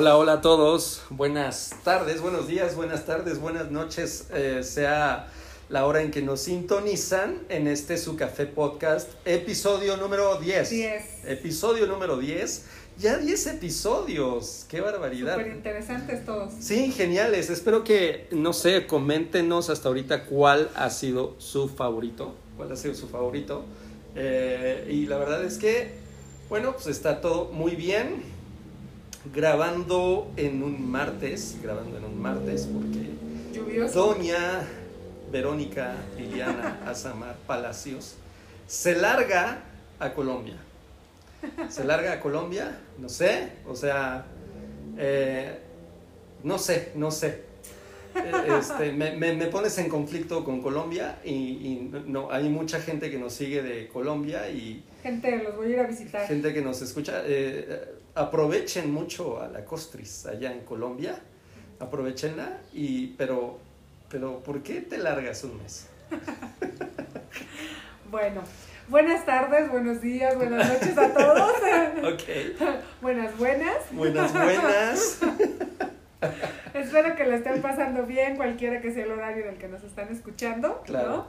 Hola, hola a todos. Buenas tardes, buenos días, buenas tardes, buenas noches. eh, sea la hora en que nos sintonizan en este Su Café Podcast, episodio número 10. 10. Episodio número 10. Ya 10 episodios. Qué barbaridad. Súper interesantes todos. Sí, geniales. Espero que, no sé, coméntenos hasta ahorita cuál ha sido su favorito. ¿Cuál ha sido su favorito? Eh, y la verdad es que, bueno, pues está todo muy bien. Grabando en un martes, grabando en un martes, porque Lluvioso. Doña Verónica Liliana Azamar Palacios se larga a Colombia. Se larga a Colombia, no sé, o sea, eh, no sé, no sé. Eh, Este, me, me- me pones en conflicto con Colombia y, y no, hay mucha gente que nos sigue de Colombia y Gente, los voy a ir a visitar. gente que nos escucha. eh, aprovechen mucho a la Costris allá en Colombia, aprovechenla, y, pero, pero ¿por qué te largas un mes? Bueno, buenas tardes, buenos días, buenas noches a todos. Ok, buenas, buenas. buenas, buenas. Espero que la estén pasando bien, cualquiera que sea el horario en el que nos están escuchando. Claro. ¿no?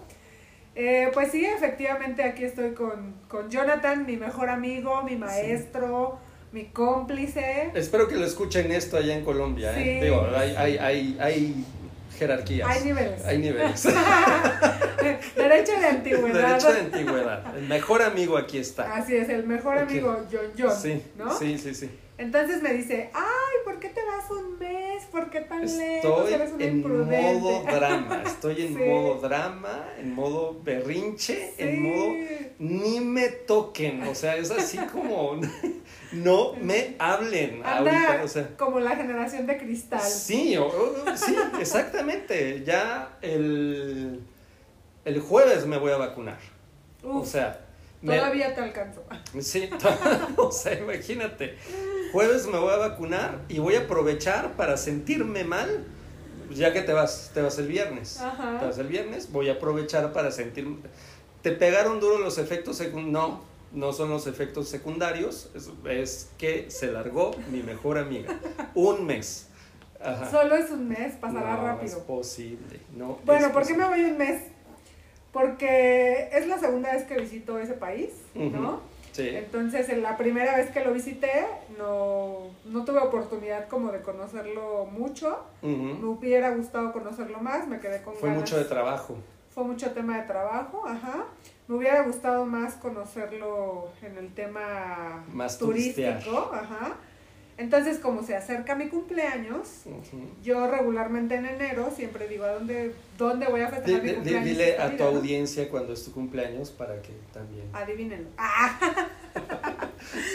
Eh, pues sí, efectivamente aquí estoy con, con Jonathan, mi mejor amigo, mi maestro, mi cómplice. Espero que lo escuchen esto allá en Colombia. ¿eh? Digo, hay, hay, hay, hay jerarquías. Hay niveles. Hay niveles. Derecho de antigüedad. Derecho de antigüedad. El mejor amigo aquí está. Así es, el mejor amigo John John. Sí, ¿no? sí, sí, sí. Entonces me dice, ay, ¿por qué te vas un mes? ¿Por qué tan? Estoy Eres un en imprudente. modo drama, estoy en Sí. modo drama, en modo berrinche, en modo ni me toquen, o sea, es así como no me hablen Anda ahorita, o sea, como la generación de cristal. sí, o- o- sí, exactamente, ya el, el jueves me voy a vacunar, o sea, me- todavía te alcanzo. Sí, o sea, imagínate. Jueves me voy a vacunar y voy a aprovechar para sentirme mal, ya que te vas, te vas el viernes. Ajá. Te vas el viernes, voy a aprovechar para sentirme. ¿Te pegaron duro los efectos secundarios? No, no son los efectos secundarios, es, es que se largó mi mejor amiga. Un mes. Ajá. Solo es un mes, pasará no, rápido. es posible. No bueno, es ¿por qué me posible. voy un mes? Porque es la segunda vez que visito ese país, ¿no? Sí. Entonces, en la primera vez que lo visité, no, no tuve oportunidad como de conocerlo mucho. Ujú. Me hubiera gustado conocerlo más, me quedé con Fue ganas. mucho de trabajo. Fue mucho tema de trabajo, ajá. Me hubiera gustado más conocerlo en el tema Más turístico, ajá. Entonces, como se acerca mi cumpleaños, yo regularmente en enero siempre digo, ¿a dónde, dónde voy a festejar mi cumpleaños? dile a tu audiencia cuando es tu cumpleaños para que también. Adivínenlo. ¡Ah!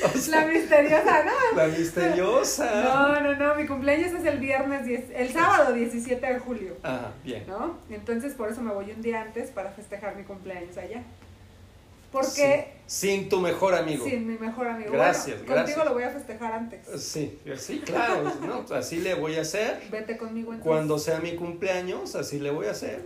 O sea, La misteriosa, ¿no? la misteriosa. No, no, no, mi cumpleaños es el viernes, 10 el sábado 17 de julio, Ajá, bien. ¿no? Entonces por eso me voy un día antes para festejar mi cumpleaños allá. Porque Sí, Sin tu mejor amigo. sin mi mejor amigo. Gracias, bueno, gracias. Contigo lo voy a festejar antes. Sí, sí, claro. ¿no? Así le voy a hacer. Vete conmigo entonces. Cuando sea mi cumpleaños, así le voy a hacer.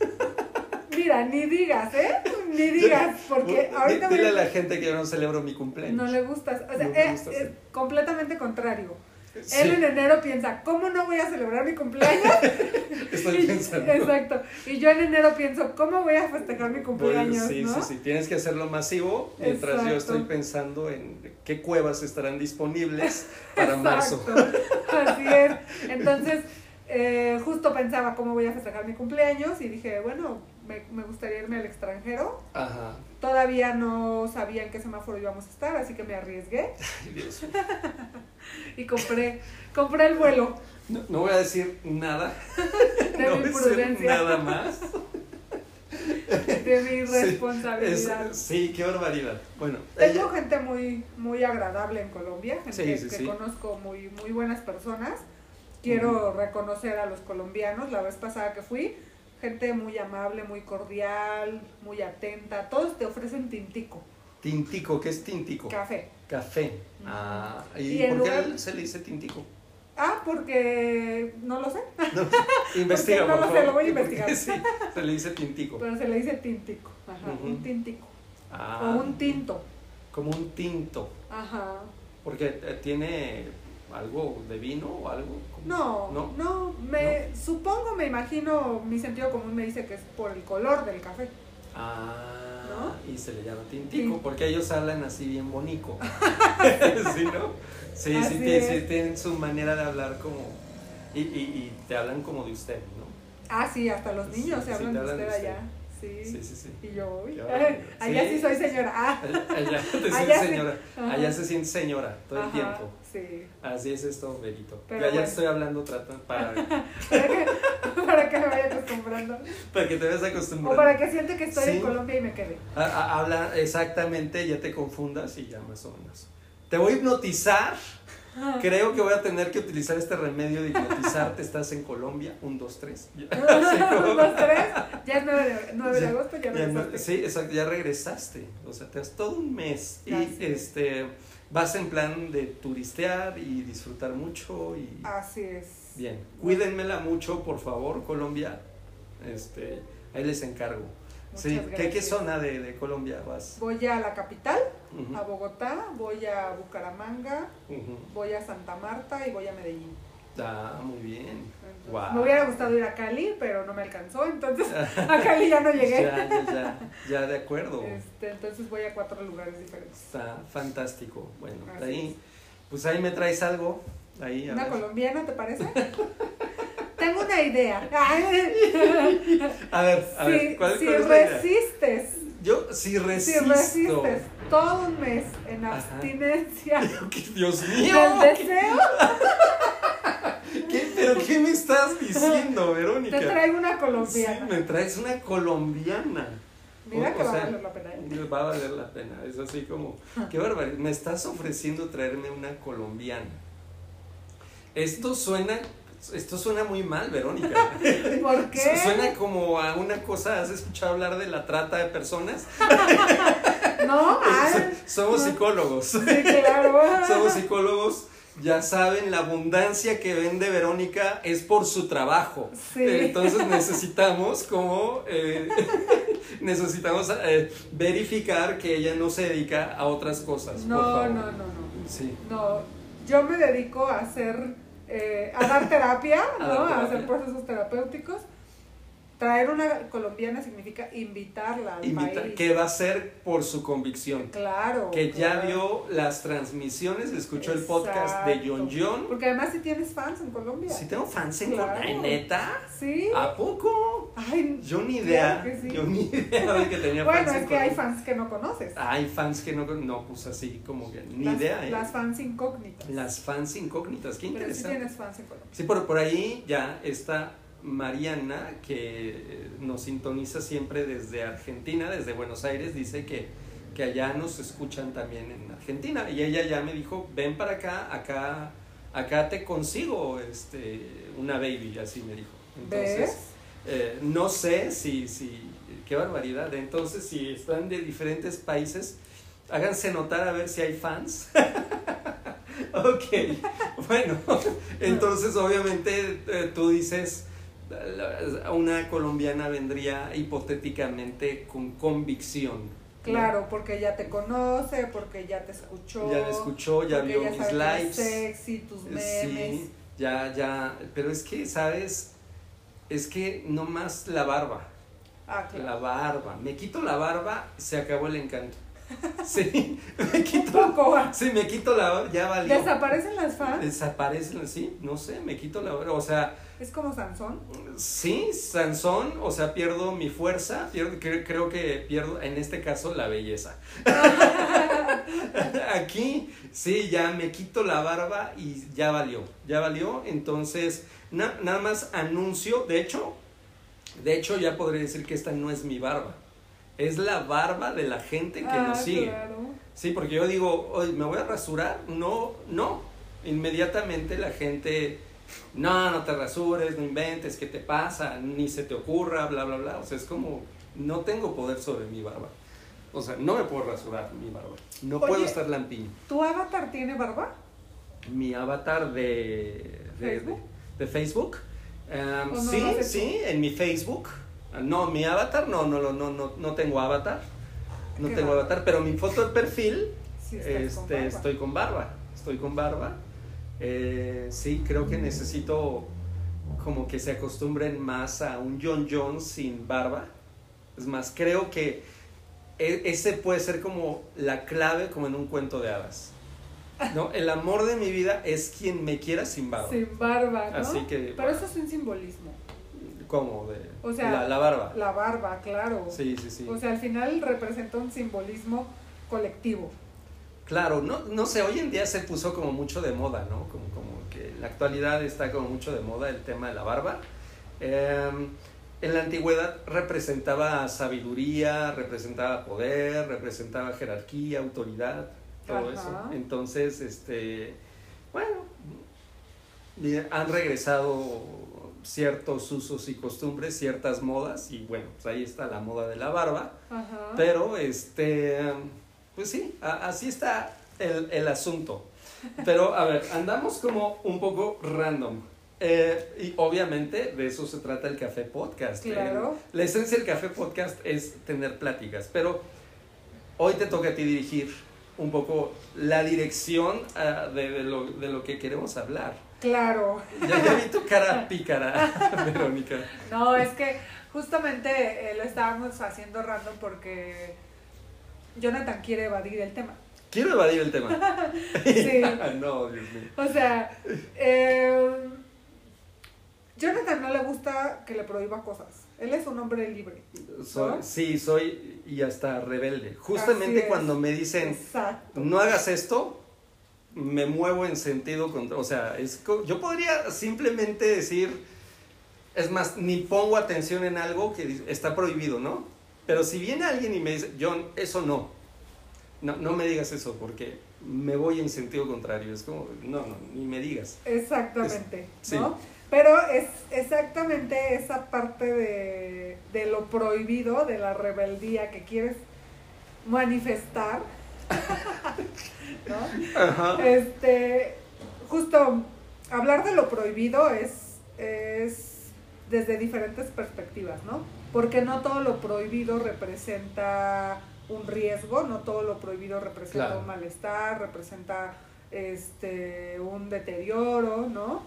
Mira, ni digas, ¿eh? Ni digas, porque ahorita Dile a a- la gente que yo no celebro mi cumpleaños. no le gustas. O sea, No me es, gusta es hacer. completamente contrario. Sí, Él en enero piensa, ¿cómo no voy a celebrar mi cumpleaños? estoy Y- pensando. Exacto. Y yo en enero pienso, ¿cómo voy a festejar mi cumpleaños? sí, ¿no? sí, sí. Tienes que hacerlo masivo mientras yo estoy pensando en qué cuevas estarán disponibles para marzo. Así es. Entonces, eh, justo pensaba cómo voy a festejar mi cumpleaños y dije, bueno, me, me gustaría irme al extranjero. Ajá. Todavía no sabía en qué semáforo íbamos a estar, así que me arriesgué Ay, Dios mío. y compré, compré el vuelo No, no voy a decir nada. de no mi voy a decir prudencia, nada más. de mi Sí, responsabilidad. es- sí, qué barbaridad. Bueno, Tengo ella- gente muy, muy agradable en Colombia, gente Sí, sí, que conozco muy, muy buenas personas. Quiero reconocer a los colombianos, la vez pasada que fui, gente muy amable, muy cordial, muy atenta. Todos te ofrecen tintico, tintico, ¿qué es tintico? café. Café. Ah, ¿y, Y por qué se le dice tintico? Ah, porque no lo sé, No, investiga, no lo sé, lo voy a ¿Y por qué investigar. sí, se le dice tintico. pero se le dice tintico. Ajá, un tintico. Ah, O un tinto. Como un tinto. Ajá. Porque eh, tiene algo de vino o algo. No, no, no, me supongo, me imagino, mi sentido común me dice que es por el color del café. Ah, y se le llama tintico, porque ellos hablan así bien bonico. ¿Sí, no? Sí, sí, sí, tienen su manera de hablar como, y, y, y, te hablan como de usted, ¿no? Ah, sí, hasta los niños se hablan, de usted, allá. Sí. sí, sí, Y yo, uy, allá sí. soy señora. Ah. Allá, te señora. Allá se siente señora todo el tiempo. Sí. Así es esto, Berito. Pero ya estoy hablando para... para, que, para que me vaya acostumbrando. Para que te vayas acostumbrando. O para que siente que estoy en Colombia y me quede. habla exactamente, ya te confundas y ya más o menos. Te voy a hipnotizar Creo que voy a tener que utilizar este remedio de hipnotizarte. Estás en Colombia, un, dos, tres. un, dos, tres. Ya es 9 de, agosto, ya, regresaste. sí, exacto, ya regresaste. O sea, te das todo un mes. Y este vas en plan de turistear y disfrutar mucho. Y... Así es. Bien, cuídenmela mucho, por favor, Colombia. Este, ahí les encargo sí. ¿Qué, ¿Qué, zona de, de, Colombia vas? Voy a la capital, a Bogotá, voy a Bucaramanga, voy a Santa Marta y voy a Medellín. Ah, muy bien. Me hubiera gustado ir a Cali, pero no me alcanzó, entonces a Cali ya no llegué. ya, ya, ya, ya, de acuerdo. Este, entonces voy a cuatro lugares diferentes. Está fantástico. Bueno, ahí, pues ahí me traes algo. Ahí, ¿Una colombiana, te parece? Tengo una idea. a ver, a ver, ¿cuál, si resistes. Yo, si resisto. Si resistes todo un mes en abstinencia. Dios mío. Del deseo. ¿Qué, ¿Pero qué me estás diciendo, Verónica? Te traigo una colombiana. Sí, me traes una colombiana. Mira que va a valer la pena. ¿eh? Va a valer la pena. Es así como, qué barbaridad. Me estás ofreciendo traerme una colombiana. Esto suena esto suena muy mal, Verónica. ¿Por qué? Suena como a una cosa, ¿has escuchado hablar de la trata de personas? No, somos psicólogos. Sí, claro. somos psicólogos. Ya saben, la abundancia que vende Verónica es por su trabajo. Sí. Entonces necesitamos como eh, necesitamos eh, verificar que ella no se dedica a otras cosas. No, no, no, no. Sí. No, yo me dedico a hacer eh, a dar terapia, ¿no? a hacer procesos terapéuticos Traer una colombiana significa invitarla al país. Que va a ser por su convicción. Claro. Que ya vio las transmisiones, escuchó el podcast de John John. Porque además si tienes fans en Colombia. Si tengo fans en Colombia, ¿neta? Sí. ¿A poco? Ay, yo ni idea. Yo ni idea de que tenía bueno, fans. Bueno, es que hay fans que no conoces. Hay fans que no, no pues así como que ni idea. ¿eh? Las fans incógnitas. Las fans incógnitas, qué interesante. Pero sí tienes fans en Colombia. Sí, por, por ahí ya está Mariana, que nos sintoniza siempre desde Argentina, desde Buenos Aires, dice que, que allá nos escuchan también en Argentina. Y ella ya me dijo, ven para acá, acá, acá te consigo este, una baby, así me dijo. Entonces, eh, no sé si, si, qué barbaridad. Entonces, si están de diferentes países, háganse notar a ver si hay fans. ok, bueno, entonces obviamente eh, tú dices, una colombiana vendría hipotéticamente con convicción. Claro, porque ya te conoce, porque ya te escuchó. Ya me escuchó, ya vio mis lives. Sexy, tus memes. Sí, ya, ya. Pero es que, ¿sabes? Es que no más la barba. Ah, claro. La barba. Me quito la barba, se acabó el encanto. Sí, me quito. Sí, me quito la barba, ya valió. ¿Desaparecen las fans? Desaparecen, sí, no sé, me quito la barba. O sea, ¿Es como Sansón? Sí, Sansón, o sea, pierdo mi fuerza, pierdo, creo que pierdo, en este caso, la belleza. Aquí, sí, ya me quito la barba y ya valió, ya valió. Entonces, nada más anuncio, de hecho, de hecho ya podría decir que esta no es mi barba, es la barba de la gente que nos ah, sigue. Sí, porque yo digo, oye, me voy a rasurar, no, no, inmediatamente la gente no, no te rasures, no inventes, ¿qué te pasa? Ni se te ocurra, bla, bla, bla. O sea, es como, no tengo poder sobre mi barba. O sea, no me puedo rasurar mi barba. No puedo estar lampiño. ¿Tu avatar tiene barba? Mi avatar de, de Facebook. Em, sí, sí, en mi Facebook. No, mi avatar no, no, no, no, no tengo avatar. No tengo avatar, pero mi foto de perfil, este, estoy con barba. Estoy con barba Eh, sí, creo que necesito como que se acostumbren más a un John Jones sin barba. Es más, creo que e- ese puede ser como la clave como en un cuento de hadas. ¿No? El amor de mi vida es quien me quiera sin barba. Sin barba, ¿no? Así que, Pero eso es un simbolismo. ¿Cómo? De, O sea, la, la barba. La barba, claro. Sí, sí, sí. O sea, al final representa un simbolismo colectivo. Claro, no, no sé, hoy en día se puso como mucho de moda, ¿no? Como, como que en la actualidad está como mucho de moda el tema de la barba. Eh, en la antigüedad representaba sabiduría, representaba poder, representaba jerarquía, autoridad, todo Ajá. eso. Entonces, este, bueno, han regresado ciertos usos y costumbres, ciertas modas, y bueno, pues ahí está la moda de la barba. Ajá. Pero, este, pues sí, a- así está el, el asunto. Pero, a ver, andamos como un poco random. Eh, y obviamente de eso se trata el Café Podcast. Claro. Eh, la esencia del Café Podcast es tener pláticas, pero hoy te toca a ti dirigir un poco la dirección ah, de, de lo, de lo que queremos hablar. Claro. Ya, ya vi tu cara pícara, Verónica. No, es que justamente eh, lo estábamos haciendo random porque Jonathan quiere evadir el tema. Quiero evadir el tema. Sí. no, Dios mío. O sea, eh, Jonathan no le gusta que le prohíba cosas. Él es un hombre libre. Sí, soy y hasta rebelde. Justamente cuando me dicen, Exacto. no hagas esto, me muevo en sentido contra... O sea, es, yo podría simplemente decir, es más, ni pongo atención en algo que está prohibido, ¿no? Pero si viene alguien y me dice, John, eso no, no, no me digas eso porque me voy en sentido contrario. Es como, no, no, ni me digas. Exactamente, Sí. ¿no? Pero es exactamente esa parte de, de lo prohibido, de la rebeldía que quieres manifestar, ¿no? Ajá. Este, justo hablar de lo prohibido es, es desde diferentes perspectivas, ¿no? Porque no todo lo prohibido representa un riesgo, no todo lo prohibido representa Claro. un malestar, representa este un deterioro, ¿no?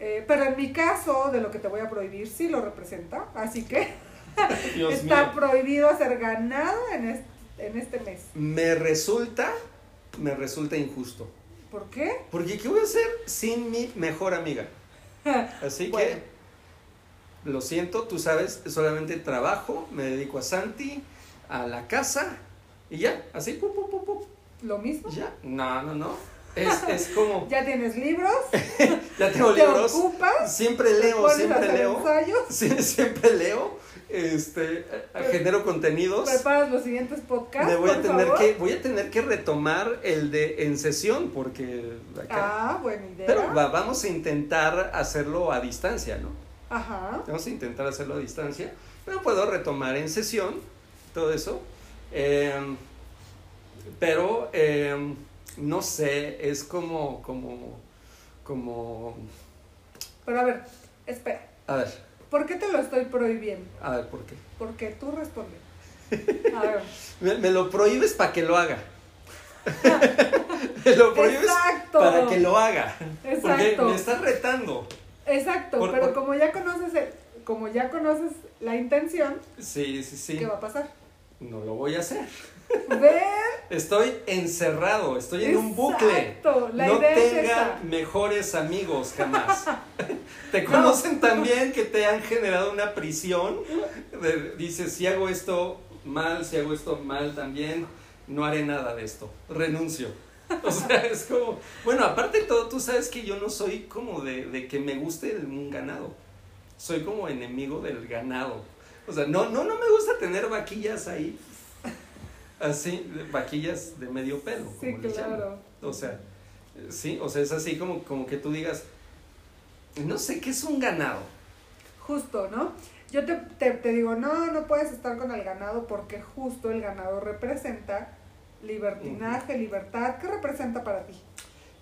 Eh, pero en mi caso, de lo que te voy a prohibir, sí lo representa, así que está mío. prohibido hacer ganado en este, en este mes. Me resulta, me resulta injusto. ¿Por qué? Porque ¿qué voy a hacer sin mi mejor amiga? Así Bueno. que, lo siento, tú sabes, solamente trabajo, me dedico a Santi, a la casa, y ya, así, pum, pum, pum, pum, ¿Lo mismo? ya. No, no, no. Es, es como, Ya tienes libros, ya tengo te libros, ocupas, siempre leo, siempre leo, sí, siempre leo, este, eh, Pre- genero contenidos. preparas los siguientes podcasts, Me voy a tener favor. que, voy a tener que retomar el de en sesión, porque acá. Ah, buena idea. Pero va- vamos a intentar hacerlo a distancia, ¿no? Ajá. Vamos a intentar hacerlo a distancia. Pero puedo retomar en sesión todo eso. Eh, pero eh, no sé, es como, como, como. Pero a ver, espera. A ver, ¿Por qué te lo estoy prohibiendo? a ver, ¿por qué? Porque tú respondes. A ver. Me, me lo prohíbes para que lo haga. me lo prohíbes Exacto. para que lo haga. Porque Exacto. me estás retando. Exacto, Por- pero por- como ya conoces el- como ya conoces la intención, Sí, sí, sí. ¿qué va a pasar? No lo voy a hacer. Estoy encerrado, estoy en un bucle. La no idea es mejores amigos jamás. te conocen tan bien que te han generado una prisión. de- dices, si hago esto mal, si hago esto mal también, no haré nada de esto. Renuncio. O sea, es como. Bueno, aparte de todo, tú sabes que yo no soy como de, de que me guste el- un ganado. Soy como enemigo del ganado. O sea, no, no, no me gusta tener vaquillas ahí. Así, vaquillas de medio pelo. Sí, como claro. O sea, sí, o sea, es así como, como que tú digas, no sé qué es un ganado. Justo, ¿no? Yo te, te, te digo, no, no puedes estar con el ganado porque justo el ganado representa libertinaje, libertad. ¿Qué representa para ti?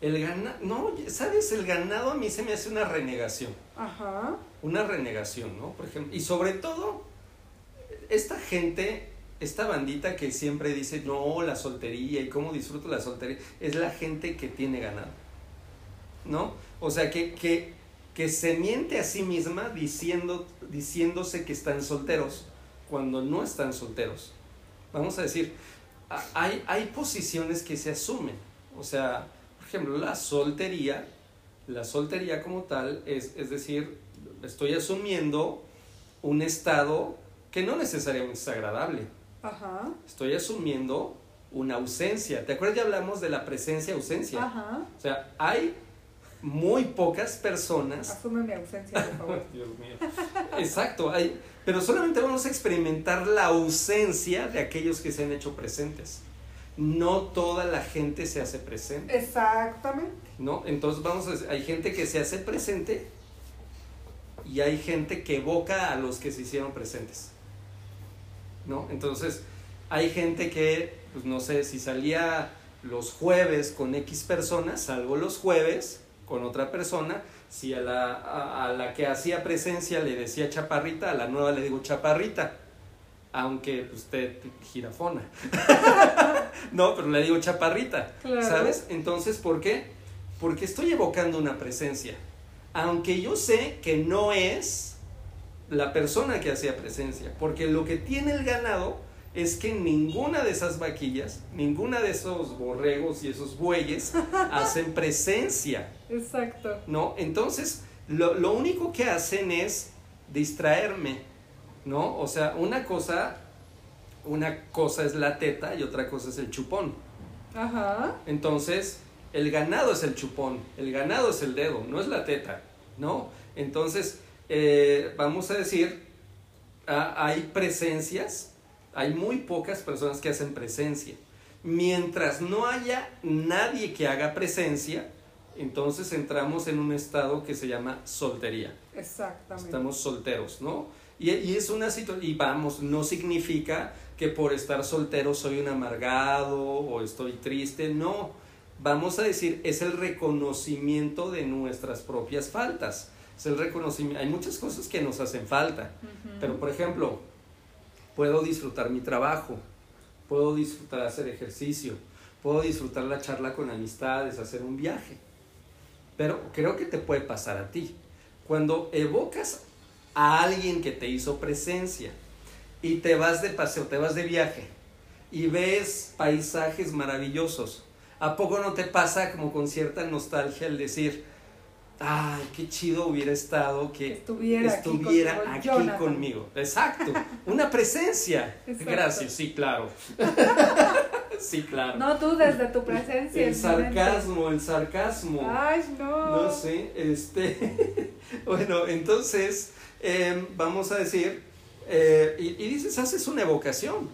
El ganado, no, ¿sabes? El ganado a mí se me hace una renegación. Ajá. Una renegación, ¿no? Por ejemplo, y sobre todo, esta gente, esta bandita que siempre dice, no, la soltería y cómo disfruto la soltería, es la gente que tiene ganado. ¿no? O sea, que, que, que se miente a sí misma diciendo, diciéndose que están solteros cuando no están solteros. Vamos a decir, hay, hay posiciones que se asumen. O sea, por ejemplo, la soltería, la soltería como tal, es, es decir, estoy asumiendo un estado que no necesariamente es agradable. Ajá. Estoy asumiendo una ausencia. ¿Te acuerdas? Ya hablamos de la presencia-ausencia. Ajá. O sea, hay muy pocas personas. Asume mi ausencia, por favor. Dios mío. Exacto, hay, pero solamente vamos a experimentar la ausencia de aquellos que se han hecho presentes. No toda la gente se hace presente, Exactamente. ¿no? Entonces vamos a decir, hay gente que se hace presente y hay gente que evoca a los que se hicieron presentes. ¿No? Entonces, hay gente que, pues no sé, si salía los jueves con X personas, salgo los jueves con otra persona, si a la, a, a la que hacía presencia le decía chaparrita, a la nueva le digo chaparrita, aunque usted girafona. no, pero le digo chaparrita, Claro. ¿sabes? Entonces, ¿por qué? Porque estoy evocando una presencia, aunque yo sé que no es la persona que hacía presencia, porque lo que tiene el ganado es que ninguna de esas vaquillas, ninguna de esos borregos y esos bueyes hacen presencia. Exacto. ¿no? Entonces, lo, lo único que hacen es distraerme, ¿no? O sea, una cosa, una cosa es la teta y otra cosa es el chupón. Ajá. Entonces, el ganado es el chupón, el ganado es el dedo, no es la teta, ¿no? Entonces, eh, vamos a decir, hay presencias, hay muy pocas personas que hacen presencia. Mientras no haya nadie que haga presencia, entonces entramos en un estado que se llama soltería. Exactamente. Estamos solteros, ¿no? Y, y es una situación, y vamos, no significa que por estar soltero soy un amargado o estoy triste, no. Vamos a decir, es el reconocimiento de nuestras propias faltas. Es el reconocimiento. Hay muchas cosas que nos hacen falta, pero por ejemplo, puedo disfrutar mi trabajo, puedo disfrutar hacer ejercicio, puedo disfrutar la charla con amistades, hacer un viaje. Pero creo que te puede pasar a ti. Cuando evocas a alguien que te hizo presencia y te vas de paseo, te vas de viaje y ves paisajes maravillosos, ¿a poco no te pasa como con cierta nostalgia el decir, ay, qué chido hubiera estado que Estuviera aquí conmigo, aquí Jonathan"? conmigo? Exacto, una presencia. Exacto. Gracias, sí, claro. sí, claro. No tú desde tu presencia. el sarcasmo, el sarcasmo. Ay, no. No sé, este. bueno, entonces, eh, vamos a decir, eh, y, y dices, haces una evocación,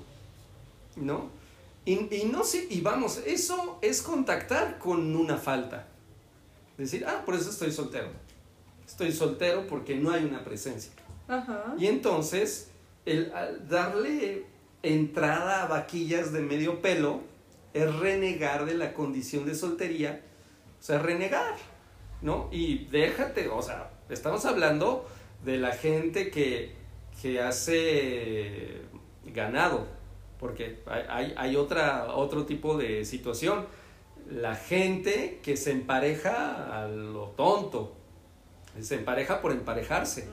¿no? Y, y no sé, y vamos, eso es contactar con una falta. Decir, ah, por eso estoy soltero. Estoy soltero porque no hay una presencia. Ajá. Y entonces, el al darle entrada a vaquillas de medio pelo es renegar de la condición de soltería, o sea, renegar, ¿no? Y déjate, o sea, estamos hablando de la gente que, que hace ganado, porque hay, hay, hay otra, otro tipo de situación. La gente que se empareja a lo tonto, se empareja por emparejarse.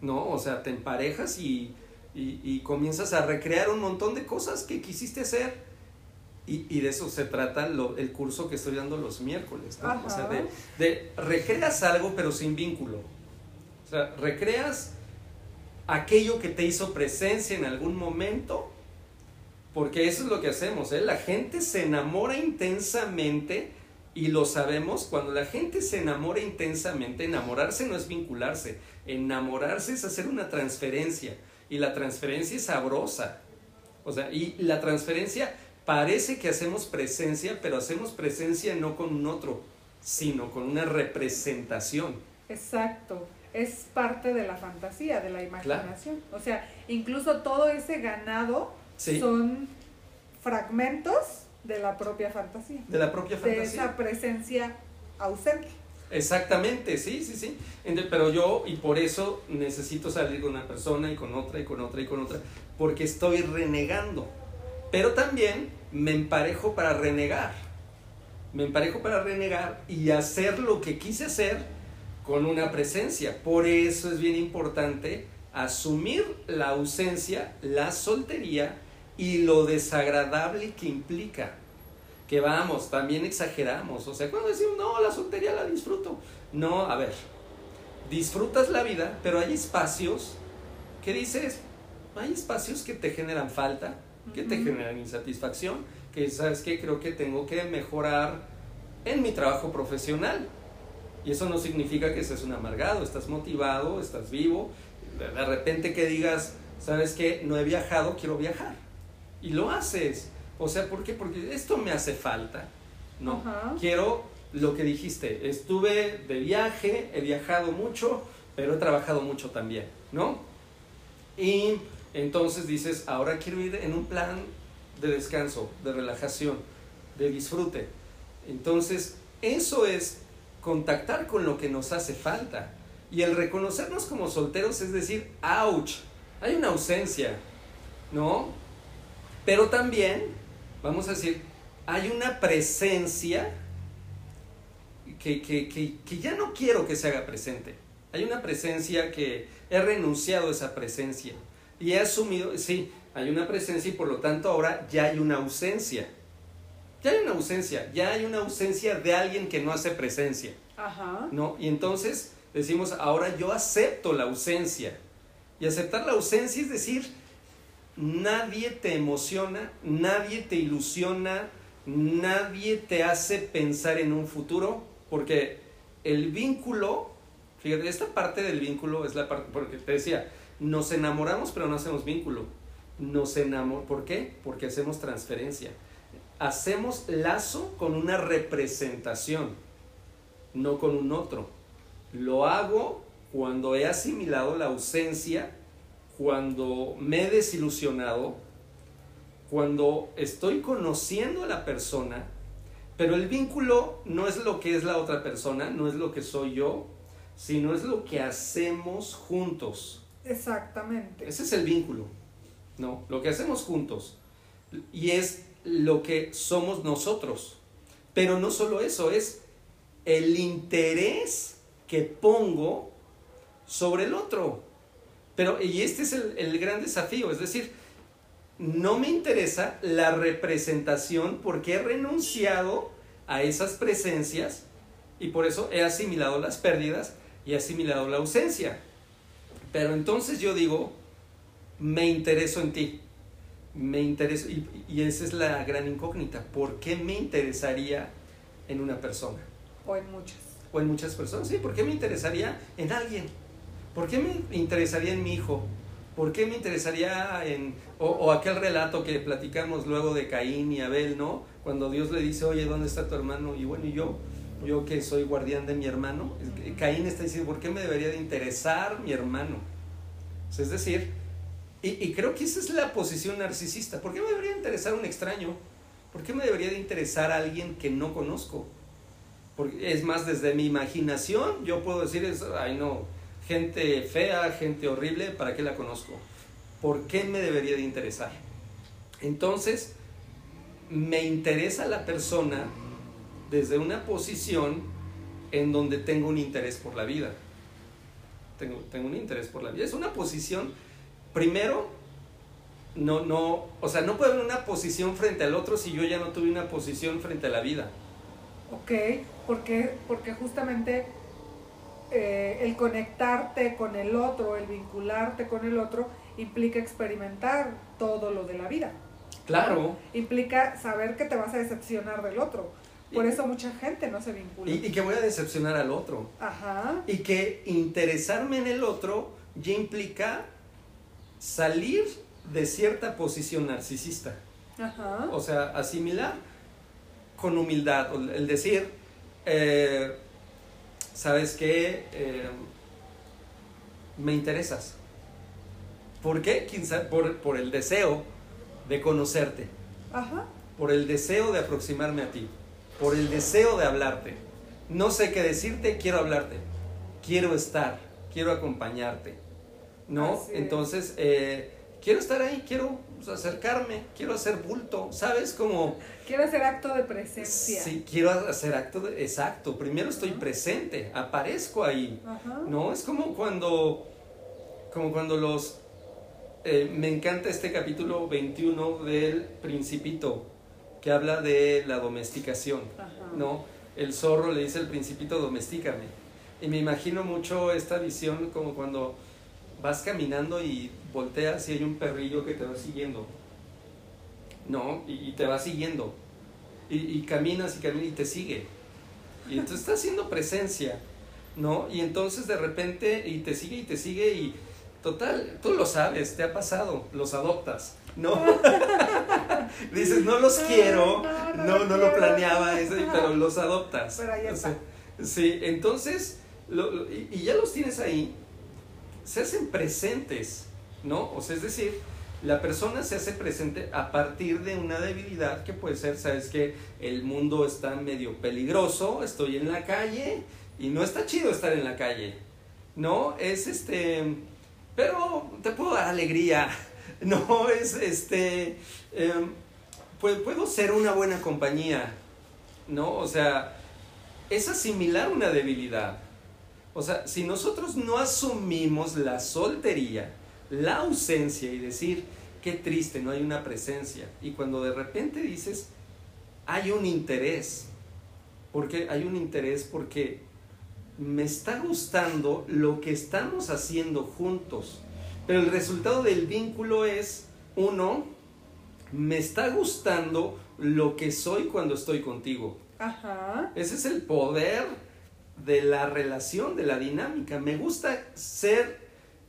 ¿no? O sea, te emparejas y, y, y comienzas a recrear un montón de cosas que quisiste hacer. Y, y de eso se trata lo- el curso que estoy dando los miércoles, ¿no? O sea, de, de recreas algo pero sin vínculo. O sea, recreas aquello que te hizo presencia en algún momento, porque eso es lo que hacemos, ¿eh? La gente se enamora intensamente y lo sabemos, cuando la gente se enamora intensamente, enamorarse no es vincularse, enamorarse es hacer una transferencia y la transferencia es sabrosa. O sea, y la transferencia parece que hacemos presencia, pero hacemos presencia no con un otro, sino con una representación. Exacto. Es parte de la fantasía, de la imaginación. O sea, incluso todo ese ganado Sí, son fragmentos de la propia fantasía. de la propia De fantasía. esa presencia ausente. Exactamente, sí, sí, sí. Pero yo, y por eso necesito salir con una persona y con otra y con otra y con otra, porque estoy renegando. Pero también me emparejo para renegar. me emparejo para renegar y hacer lo que quise hacer con una presencia. Por eso es bien importante asumir la ausencia, la soltería y lo desagradable que implica. Que vamos, también exageramos. O sea, cuando decimos, no, la soltería la disfruto. No, a ver, disfrutas la vida, pero hay espacios que dices, hay espacios que te generan falta, que te generan insatisfacción, que sabes que creo que tengo que mejorar en mi trabajo profesional. Y eso no significa que seas un amargado, estás motivado, estás vivo. De repente que digas, sabes que no he viajado, quiero viajar. Y lo haces. O sea, ¿por qué? Porque esto me hace falta. No, quiero lo que dijiste. Estuve de viaje, he viajado mucho, pero he trabajado mucho también, ¿no? Y entonces dices, ahora quiero ir en un plan de descanso, de relajación, de disfrute. Entonces, eso es contactar con lo que nos hace falta. Y el reconocernos como solteros es decir, ouch, hay una ausencia, ¿no? Pero también, vamos a decir, hay una presencia que, que, que, que ya no quiero que se haga presente. Hay una presencia que he renunciado a esa presencia y he asumido, sí, hay una presencia y por lo tanto ahora ya hay una ausencia. Ya hay una ausencia, ya hay una ausencia de alguien que no hace presencia. Ajá. ¿No? Y entonces decimos, ahora yo acepto la ausencia. Y aceptar la ausencia es decir, nadie te emociona, nadie te ilusiona, nadie te hace pensar en un futuro, porque el vínculo, fíjate, esta parte del vínculo es la parte, porque te decía, nos enamoramos pero no hacemos vínculo. Nos enamoramos, ¿por qué? Porque hacemos transferencia. Hacemos lazo con una representación, no con un otro. Lo hago cuando he asimilado la ausencia, cuando me he desilusionado, cuando estoy conociendo a la persona, pero el vínculo no es lo que es la otra persona, no es lo que soy yo, sino es lo que hacemos juntos. Exactamente. Ese es el vínculo, ¿no? Lo que hacemos juntos. Y es lo que somos nosotros. Pero no solo eso, es el interés que pongo sobre el otro. Pero, y este es el, el gran desafío, es decir, no me interesa la representación porque he renunciado a esas presencias y por eso he asimilado las pérdidas y he asimilado la ausencia. Pero entonces yo digo, me intereso en ti. Me intereso, y, y, esa es la gran incógnita. ¿Por qué me interesaría en una persona? O en muchas. O en muchas personas, sí. ¿Por qué me interesaría en alguien? ¿Por qué me interesaría en mi hijo? ¿Por qué me interesaría en... O, aquel relato que platicamos luego de Caín y Abel, ¿no? Cuando Dios le dice, oye, ¿dónde está tu hermano? Y bueno, y yo, yo que soy guardián de mi hermano, Caín está diciendo, ¿por qué me debería de interesar mi hermano? Es decir, y, creo que esa es la posición narcisista. ¿Por qué me debería interesar un extraño? ¿Por qué me debería de interesar a alguien que no conozco? Es más, desde mi imaginación yo puedo decir, ay no, gente fea, gente horrible, ¿para qué la conozco? ¿Por qué me debería de interesar? Entonces, me interesa la persona desde una posición en donde tengo un interés por la vida. Tengo, tengo un interés por la vida. Es una posición, primero, no, no, o sea, no puede haber una posición frente al otro si yo ya no tuve una posición frente a la vida. Ok, porque, porque justamente eh, el conectarte con el otro, el vincularte con el otro, implica experimentar todo lo de la vida. Claro. Implica saber que te vas a decepcionar del otro. Por eso mucha gente no se vincula. Y, y, que voy a decepcionar al otro. Ajá. Y que interesarme en el otro ya implica salir de cierta posición narcisista. Ajá. O sea, asimilar con humildad. El decir, eh, ¿sabes qué? Eh, me interesas. ¿Por qué? Por, por el deseo de conocerte. Ajá. Por el deseo de aproximarme a ti por el deseo de hablarte. No sé qué decirte, quiero hablarte. Quiero estar, quiero acompañarte. ¿No? Entonces, eh, quiero estar ahí, quiero pues, acercarme, quiero hacer bulto, ¿sabes? Como... Quiero hacer acto de presencia. Sí, quiero hacer acto de... Exacto, primero estoy presente, aparezco ahí, Ajá. ¿no? Es como cuando, como cuando los... eh, me encanta este capítulo 21 del Principito, que habla de la domesticación, Ajá. ¿no? El zorro le dice al Principito, domestícame. Y me imagino mucho esta visión como cuando vas caminando y volteas y hay un perrillo que te va siguiendo, ¿no? Y, y te va siguiendo. Y, y caminas y caminas y te sigue. Y entonces está haciendo presencia, ¿no? Y entonces de repente, y te sigue y te sigue y total, tú lo sabes, te ha pasado, los adoptas, ¿no? Dices, no los quiero, No, no no, lo no lo planeaba, eso, pero los adoptas. Pero ahí está. Sí, entonces, lo- lo- y, y ya los tienes ahí, se hacen presentes, ¿no? O sea, es decir, la persona se hace presente a partir de una debilidad que puede ser, sabes que el mundo está medio peligroso, estoy en la calle y no está chido estar en la calle, ¿no? Es este, pero te puedo dar alegría, no es este, em, pu- puedo ser una buena compañía, ¿no? O sea, es asimilar una debilidad. O sea, si nosotros no asumimos la soltería, la ausencia y decir, qué triste, no hay una presencia. Y cuando de repente dices, hay un interés, porque hay un interés porque me está gustando lo que estamos haciendo juntos. Pero el resultado del vínculo es, uno, me está gustando lo que soy cuando estoy contigo. Ajá. Ese es el poder de la relación, de la dinámica. Me gusta ser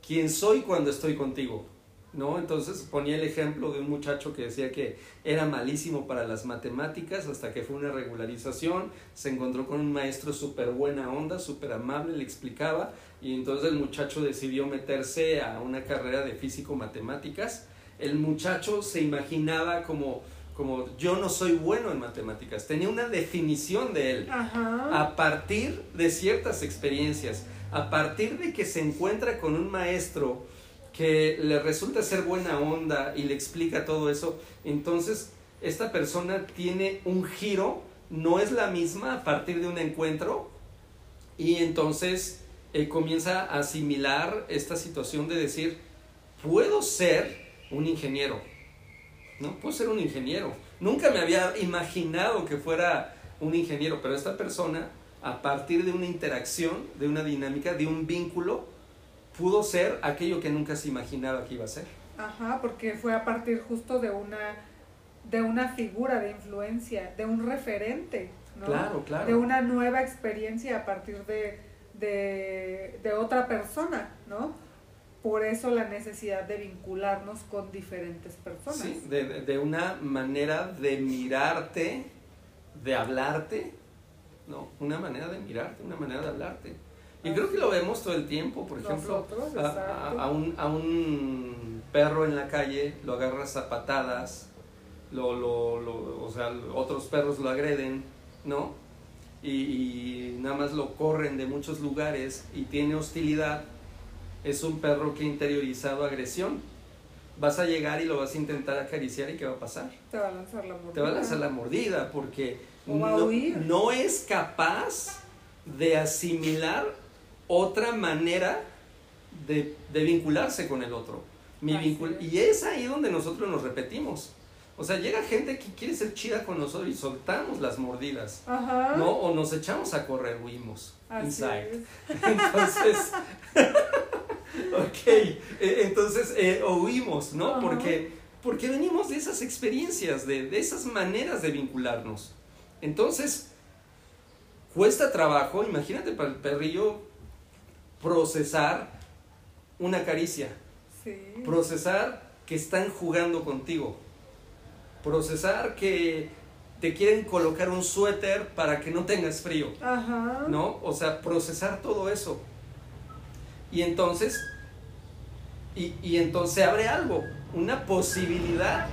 quien soy cuando estoy contigo. ¿No? Entonces ponía el ejemplo de un muchacho que decía que era malísimo para las matemáticas hasta que fue una regularización, se encontró con un maestro súper buena onda, súper amable, le explicaba y entonces el muchacho decidió meterse a una carrera de físico-matemáticas. El muchacho se imaginaba como, como yo no soy bueno en matemáticas, tenía una definición de él Ajá. a partir de ciertas experiencias, a partir de que se encuentra con un maestro que le resulta ser buena onda y le explica todo eso, entonces esta persona tiene un giro, no es la misma a partir de un encuentro y entonces eh, comienza a asimilar esta situación de decir, puedo ser un ingeniero, ¿no? Puedo ser un ingeniero. Nunca me había imaginado que fuera un ingeniero, pero esta persona, a partir de una interacción, de una dinámica, de un vínculo, pudo ser aquello que nunca se imaginaba que iba a ser. Ajá, porque fue a partir justo de una de una figura de influencia, de un referente, ¿no? Claro, claro. De una nueva experiencia a partir de, de, de otra persona, ¿no? Por eso la necesidad de vincularnos con diferentes personas. Sí, de, de- de una manera de mirarte, de hablarte, ¿no? Una manera de mirarte, una manera de hablarte. Y creo que lo vemos todo el tiempo, por ejemplo, Nosotros, a, exacto. a- a un, a un perro en la calle lo agarras a patadas, lo, lo, lo- o sea, otros perros lo agreden, ¿no? Y, y nada más lo corren de muchos lugares y tiene hostilidad. Es un perro que ha interiorizado agresión. Vas a llegar y lo vas a intentar acariciar y ¿qué va a pasar? Te va a lanzar la mordida. Te va a lanzar la mordida porque O va a no, huir. no es capaz de asimilar otra manera de, de vincularse con el otro. Mi vincul- es. y es ahí donde nosotros nos repetimos. O sea, llega gente que quiere ser chida con nosotros y soltamos las mordidas. Ajá. ¿No? O nos echamos a correr, huimos. Así Inside. es. Entonces, ok, eh, entonces eh, oímos, ¿no? Ajá. Porque, porque venimos de esas experiencias, de, de esas maneras de vincularnos. Entonces, cuesta trabajo, imagínate para el perrillo, procesar una caricia, Sí. procesar que están jugando contigo, procesar que te quieren colocar un suéter para que no tengas frío. Ajá. ¿no? O sea, procesar todo eso. Y entonces, y, y entonces se abre algo, una posibilidad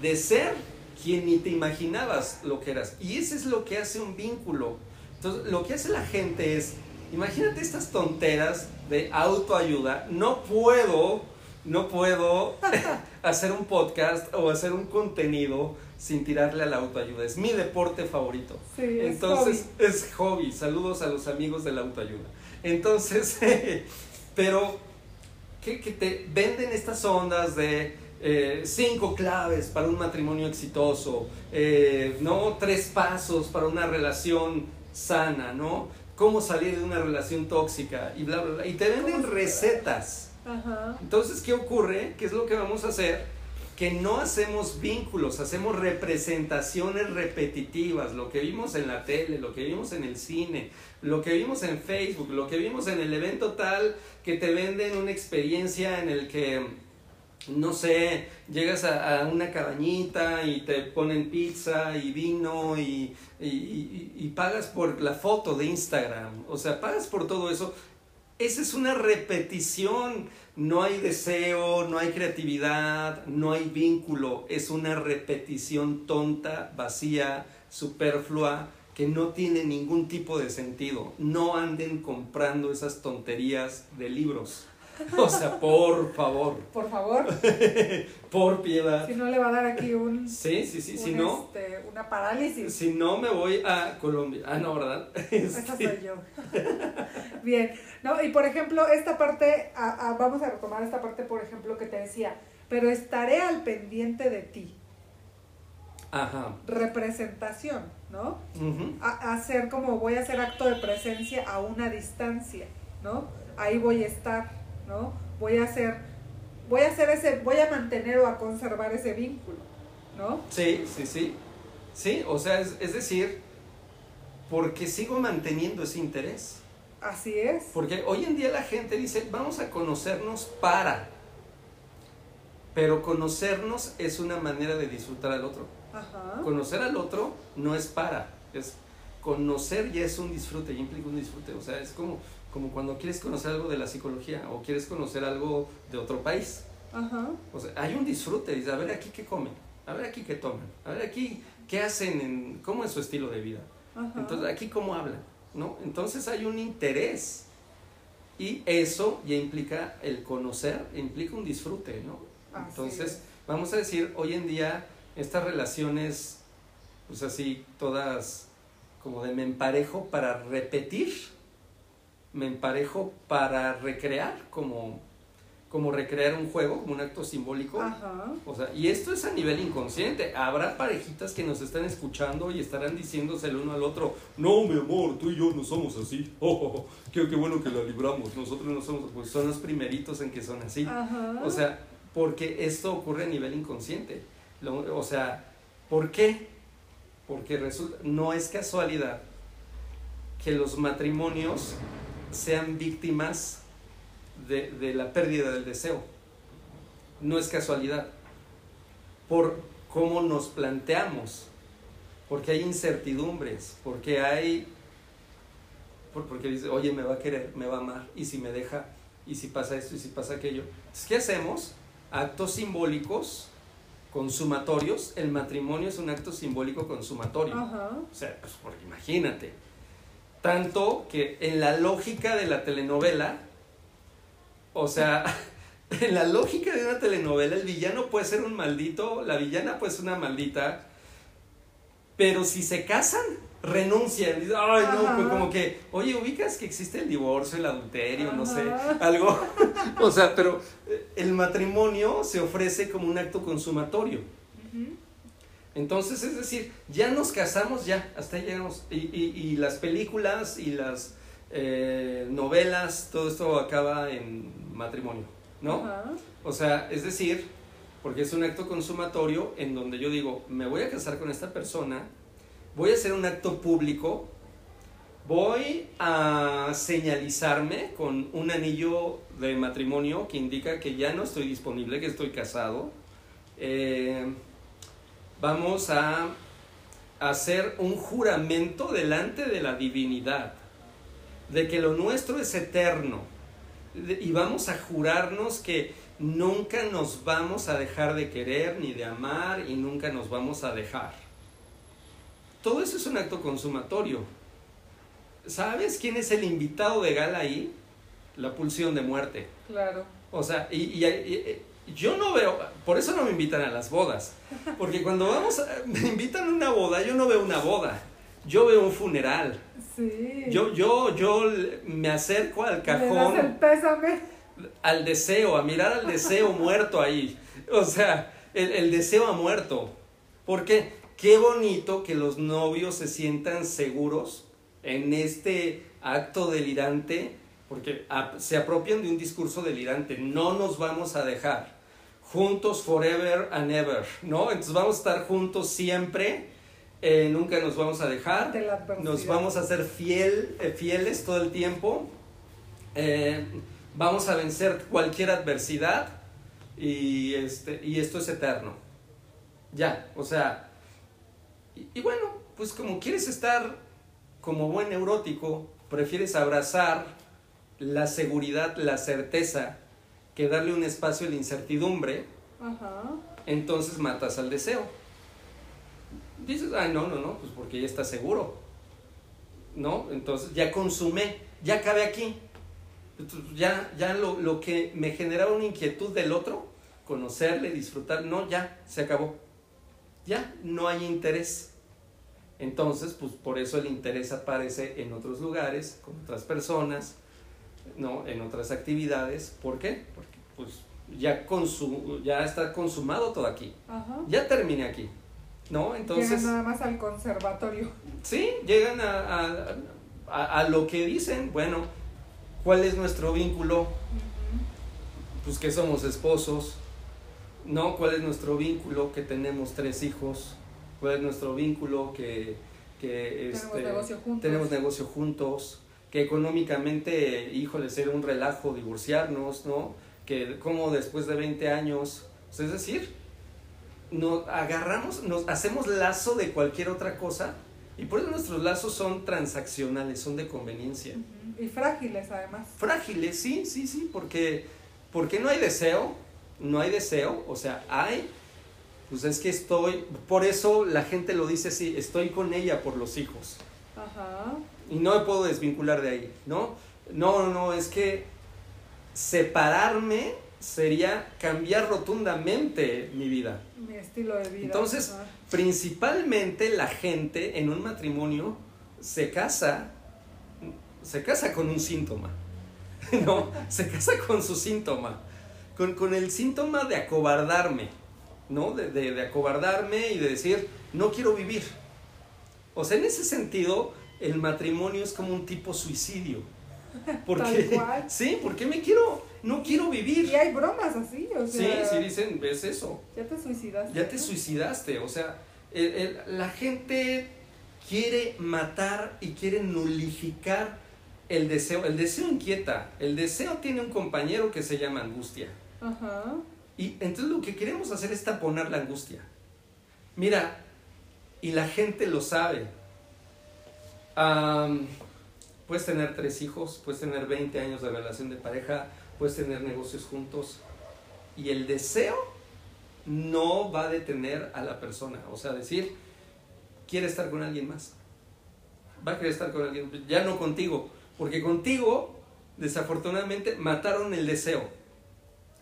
de ser quien ni te imaginabas lo que eras. Y eso es lo que hace un vínculo. Entonces, lo que hace la gente es, imagínate estas tonteras de autoayuda, no puedo no puedo hacer un podcast o hacer un contenido sin tirarle a la autoayuda. Es mi deporte favorito. Sí, es Entonces, hobby. es hobby. Saludos a los amigos de la autoayuda. Entonces, pero que, que te venden estas ondas de eh, cinco claves para un matrimonio exitoso, eh, ¿no? Tres pasos para una relación sana, ¿no? Cómo salir de una relación tóxica y bla, bla, bla. Y te venden ¿Cómo se- recetas. Ajá. Entonces, ¿qué ocurre? ¿Qué es lo que vamos a hacer? Que no hacemos vínculos, hacemos representaciones repetitivas, lo que vimos en la tele, lo que vimos en el cine, lo que vimos en Facebook, lo que vimos en el evento tal, que te venden una experiencia en el que, no sé, llegas a, una cabañita y te ponen pizza y vino y, y- y- y pagas por la foto de Instagram, o sea, pagas por todo eso. Esa es una repetición. No hay deseo, no hay creatividad, no hay vínculo. Es una repetición tonta, vacía, superflua, que no tiene ningún tipo de sentido. No anden comprando esas tonterías de libros. O sea, por favor, Por favor, por piedad. si no le va a dar aquí un, Sí, sí, sí, si un, no, este, una parálisis. si no me voy a Colombia. Ah, no, ¿verdad? Esa Este, soy yo. Bien, ¿no? Y por ejemplo, esta parte, a- a- vamos a retomar esta parte, por ejemplo, que te decía, pero estaré al pendiente de ti. Ajá. Representación, ¿no? A- hacer como voy a hacer acto de presencia a una distancia, ¿no? Ahí voy a estar, ¿no? Voy a hacer, voy a hacer ese, voy a mantener o a conservar ese vínculo, ¿no? Sí, sí, sí. Sí, o sea, es, es decir, porque sigo manteniendo ese interés. Así es. Porque hoy en día la gente dice, vamos a conocernos para. Pero conocernos es una manera de disfrutar al otro. Ajá. Conocer al otro no es para, es conocer ya es un disfrute, ya implica un disfrute. O sea, es como, como cuando quieres conocer algo de la psicología o quieres conocer algo de otro país. Ajá. O sea, hay un disfrute, dice, a ver aquí qué comen, a ver aquí qué toman, a ver aquí qué hacen, en, cómo es su estilo de vida. Ajá. Entonces, aquí cómo hablan, ¿no? Entonces hay un interés y eso ya implica el conocer, implica un disfrute, ¿no? Así Entonces, es. vamos a decir, hoy en día estas relaciones, pues así, todas como de me emparejo para repetir, me emparejo para recrear, como, como recrear un juego, como un acto simbólico. Ajá. O sea, y esto es a nivel inconsciente. Habrá parejitas que nos están escuchando y estarán diciéndose el uno al otro, no, mi amor, tú y yo no somos así. Oh, oh, oh, qué, qué bueno que la libramos. Nosotros no somos, pues son los primeritos en que son así. Ajá. O sea, porque esto ocurre a nivel inconsciente. Lo- o sea, ¿por qué? Porque resulta, no es casualidad que los matrimonios sean víctimas de, de la pérdida del deseo. No es casualidad. Por cómo nos planteamos. Porque hay incertidumbres. Porque hay... por- porque dice, oye, me va a querer, me va a amar. Y si me deja, y si pasa esto, y si pasa aquello. Entonces, ¿qué hacemos? Actos simbólicos consumatorios. El matrimonio es un acto simbólico consumatorio. O sea, pues porque imagínate. Tanto que en la lógica de la telenovela, o sea, en la lógica de una telenovela, el villano puede ser un maldito, la villana puede ser una maldita, pero si se casan, renuncian. Dicen, Ay, no, pues como que, oye, ubicas que existe el divorcio, el adulterio, no sé, algo. o sea, pero eh, el matrimonio se ofrece como un acto consumatorio. Ujú. Entonces, es decir, ya nos casamos, ya, hasta ahí llegamos. Y, y, y las películas y las eh, novelas, todo esto acaba en matrimonio, ¿no? O sea, es decir, porque es un acto consumatorio en donde yo digo, me voy a casar con esta persona, voy a hacer un acto público, voy a señalizarme con un anillo de matrimonio que indica que ya no estoy disponible, que estoy casado. Eh, vamos a hacer un juramento delante de la divinidad, de que lo nuestro es eterno. Y vamos a jurarnos que nunca nos vamos a dejar de querer ni de amar y nunca nos vamos a dejar. Todo eso es un acto consumatorio. ¿Sabes quién es el invitado de gala ahí? La pulsión de muerte. Claro. O sea, y, y- y- y yo no veo, por eso no me invitan a las bodas. Porque cuando vamos, a- me invitan a una boda, yo no veo una boda. Yo veo un funeral. Sí. Yo, yo, yo me acerco al Le das el cajón, pésame. al deseo, a mirar al deseo muerto ahí. O sea, el, el deseo ha muerto. Porque qué bonito que los novios se sientan seguros en este acto delirante, porque se apropian de un discurso delirante. No nos vamos a dejar. Juntos forever and ever, ¿no? Entonces vamos a estar juntos siempre. eh, nunca nos vamos a dejar. Nos vamos a ser fiel, eh, fieles todo el tiempo. Eh, vamos a vencer cualquier adversidad y, este, y esto es eterno. Ya, o sea, y, y bueno, pues como quieres estar como buen neurótico, prefieres abrazar la seguridad, la certeza, que darle un espacio a la incertidumbre, Ajá. entonces matas al deseo. Dices, ay, no, no, no, pues porque ya está seguro. ¿No? Entonces ya consumé, ya cabe aquí. Entonces, ya ya lo, lo que me generaba una inquietud del otro, conocerle, disfrutar, no, ya, se acabó. Ya, no hay interés. Entonces, pues por eso el interés aparece en otros lugares, con otras personas, ¿no? En otras actividades. ¿Por qué? Porque pues ya, consu- ya está consumado todo aquí. Ajá. Ya terminé aquí. ¿No? Entonces, Llegan nada más al conservatorio. sí, llegan a, a- a- a lo que dicen. Bueno, ¿cuál es nuestro vínculo? Pues que somos esposos. ¿No? ¿Cuál es nuestro vínculo? Que tenemos tres hijos. ¿Cuál es nuestro vínculo? Que, que Tenemos este, negocio juntos. tenemos negocio juntos, que económicamente, híjole, ser un relajo divorciarnos, ¿no? Que como después de 20 años, pues, es decir, nos agarramos, nos hacemos lazo de cualquier otra cosa y por eso nuestros lazos son transaccionales, son de conveniencia. Y frágiles además. Frágiles, sí, sí, sí, porque, porque no hay deseo, no hay deseo, o sea, hay, pues es que estoy, por eso la gente lo dice así, estoy con ella por los hijos. Ajá. Y no me puedo desvincular de ahí, ¿no? No, no, es que separarme sería cambiar rotundamente mi vida. Mi estilo de vida. Entonces. Principalmente la gente en un matrimonio se casa, se casa con un síntoma, ¿no? Se casa con su síntoma, con, con el síntoma de acobardarme, ¿no? De, de, de acobardarme y de decir, no quiero vivir. O sea, en ese sentido, el matrimonio es como un tipo suicidio. Porque, sí, porque me quiero, no quiero vivir. Y hay bromas así, o Sí, sea. sí dicen, ves eso. Ya te suicidaste. Ya te suicidaste, o sea, el- el- la gente quiere matar y quiere nulificar el deseo. El deseo inquieta, el deseo tiene un compañero que se llama angustia. Ajá. Y entonces lo que queremos hacer es taponar la angustia. Mira, y la gente lo sabe. Puedes tener tres hijos, puedes tener 20 años de relación de pareja, puedes tener negocios juntos. Y el deseo no va a detener a la persona. O sea, decir, quiere estar con alguien más. Va a querer estar con alguien, ya no contigo. Porque contigo, desafortunadamente, mataron el deseo